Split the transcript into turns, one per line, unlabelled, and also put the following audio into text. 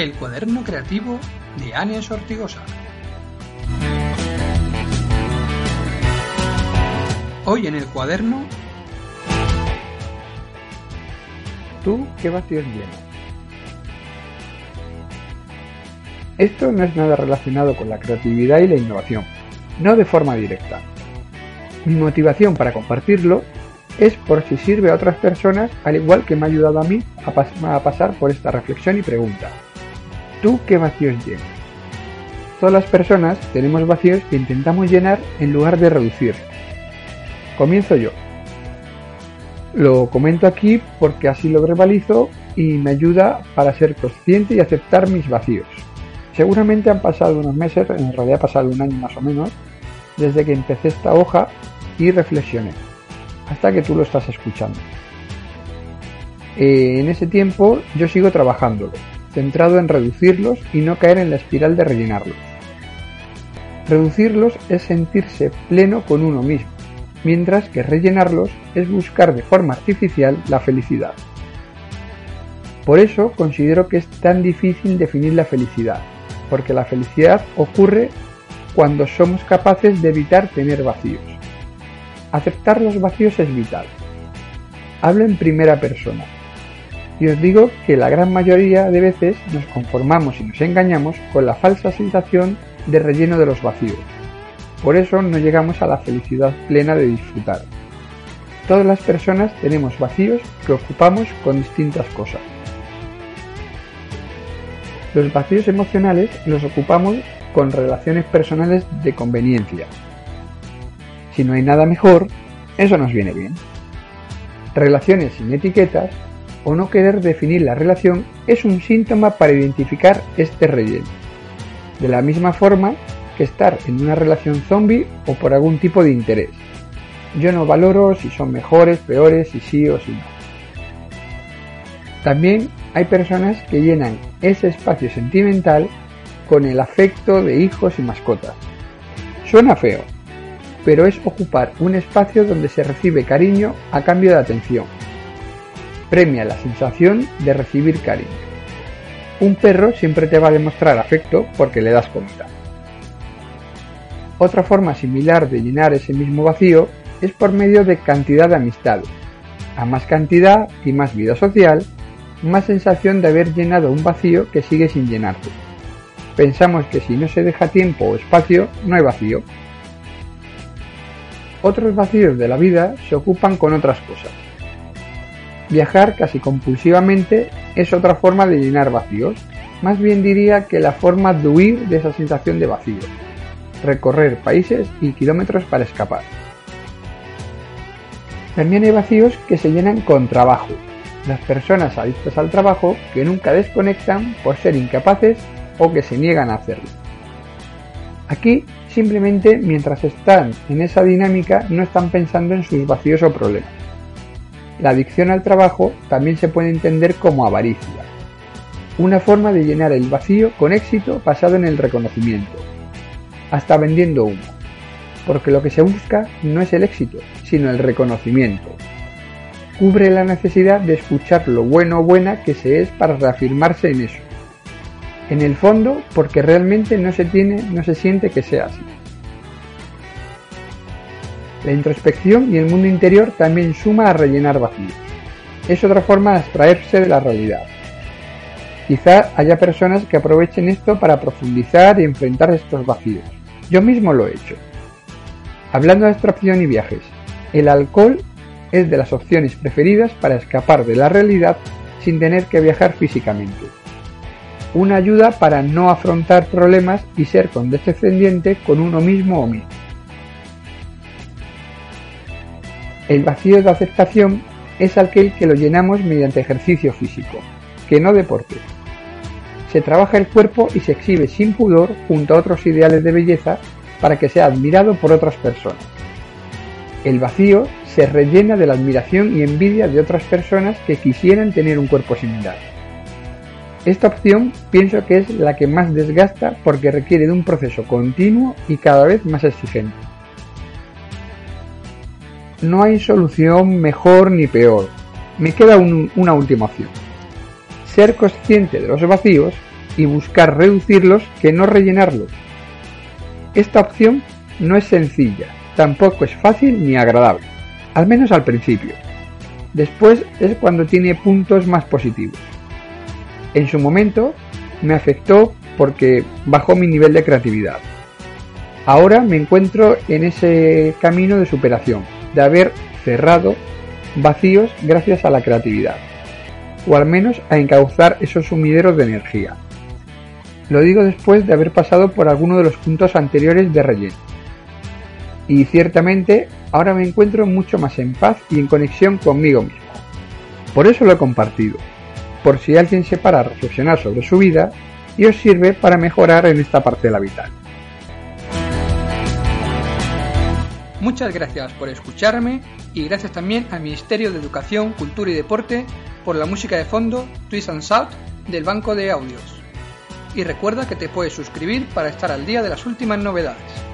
El cuaderno creativo de Anies Ortigosa. Hoy en el cuaderno.
¿Tú qué vacíos llenas? Esto no es nada relacionado con la creatividad y la innovación, no de forma directa. Mi motivación para compartirlo es por si sirve a otras personas, al igual que me ha ayudado a mí a, pas a pasar por esta reflexión y pregunta. ¿Tú qué vacíos llenas? Todas las personas tenemos vacíos que intentamos llenar en lugar de reducir. Comienzo yo. Lo comento aquí porque así lo verbalizo y me ayuda para ser consciente y aceptar mis vacíos. Seguramente han pasado unos meses, en realidad ha pasado un año más o menos, desde que empecé esta hoja y reflexioné, hasta que tú lo estás escuchando. Eh, en ese tiempo yo sigo trabajándolo, centrado en reducirlos y no caer en la espiral de rellenarlos. Reducirlos es sentirse pleno con uno mismo, mientras que rellenarlos es buscar de forma artificial la felicidad. Por eso considero que es tan difícil definir la felicidad, porque la felicidad ocurre cuando somos capaces de evitar tener vacíos. Aceptar los vacíos es vital. Hablo en primera persona, y os digo que la gran mayoría de veces nos conformamos y nos engañamos con la falsa sensación de relleno de los vacíos. Por eso no llegamos a la felicidad plena de disfrutar. Todas las personas tenemos vacíos que ocupamos con distintas cosas. Los vacíos emocionales los ocupamos con relaciones personales de conveniencia. Si no hay nada mejor, eso nos viene bien. Relaciones sin etiquetas o no querer definir la relación es un síntoma para identificar este relleno. De la misma forma que estar en una relación zombie o por algún tipo de interés. Yo no valoro si son mejores, peores, si sí o si no. También hay personas que llenan ese espacio sentimental con el afecto de hijos y mascotas. Suena feo, pero es ocupar un espacio donde se recibe cariño a cambio de atención. Premia la sensación de recibir cariño. Un perro siempre te va a demostrar afecto porque le das comida. Otra forma similar de llenar ese mismo vacío es por medio de cantidad de amistades. A más cantidad y más vida social, más sensación de haber llenado un vacío que sigue sin llenarse. Pensamos que si no se deja tiempo o espacio, no hay vacío. Otros vacíos de la vida se ocupan con otras cosas. Viajar casi compulsivamente es otra forma de llenar vacíos. Más bien diría que la forma de huir de esa sensación de vacío. Recorrer países y kilómetros para escapar. También hay vacíos que se llenan con trabajo, las personas adictas al trabajo que nunca desconectan por ser incapaces o que se niegan a hacerlo. Aquí, simplemente mientras están en esa dinámica no están pensando en sus vacíos o problemas. La adicción al trabajo también se puede entender como avaricia, una forma de llenar el vacío con éxito basado en el reconocimiento, hasta vendiendo humo, porque lo que se busca no es el éxito, sino el reconocimiento, cubre la necesidad de escuchar lo bueno o buena que se es para reafirmarse en eso. En el fondo, porque realmente no se tiene, no se siente que sea así. La introspección y el mundo interior también suma a rellenar vacíos. Es otra forma de abstraerse de la realidad. Quizá haya personas que aprovechen esto para profundizar y enfrentar estos vacíos. Yo mismo lo he hecho. Hablando de abstracción y viajes, el alcohol es de las opciones preferidas para escapar de la realidad sin tener que viajar físicamente. Una ayuda para no afrontar problemas y ser condescendiente con uno mismo o mismo. El vacío de aceptación es aquel que lo llenamos mediante ejercicio físico, que no deporte. Se trabaja el cuerpo y se exhibe sin pudor junto a otros ideales de belleza para que sea admirado por otras personas. El vacío se rellena de la admiración y envidia de otras personas que quisieran tener un cuerpo similar. Esta opción pienso que es la que más desgasta porque requiere de un proceso continuo y cada vez más exigente. No hay solución mejor ni peor. Me queda una última opción. Ser consciente de los vacíos y buscar reducirlos que no rellenarlos. Esta opción no es sencilla, tampoco es fácil ni agradable, al menos al principio. Después es cuando tiene puntos más positivos. En su momento me afectó porque bajó mi nivel de creatividad. Ahora me encuentro en ese camino de superación, de haber cerrado vacíos gracias a la creatividad, o al menos a encauzar esos sumideros de energía. Lo digo después de haber pasado por alguno de los puntos anteriores de relleno. Y ciertamente ahora me encuentro mucho más en paz y en conexión conmigo mismo. Por eso lo he compartido, por si alguien se para a reflexionar sobre su vida y os sirve para mejorar en esta parte de la vital.
Muchas gracias por escucharme y gracias también al Ministerio de Educación, Cultura y Deporte por la música de fondo Twist and Shout del Banco de Audios. Y recuerda que te puedes suscribir para estar al día de las últimas novedades.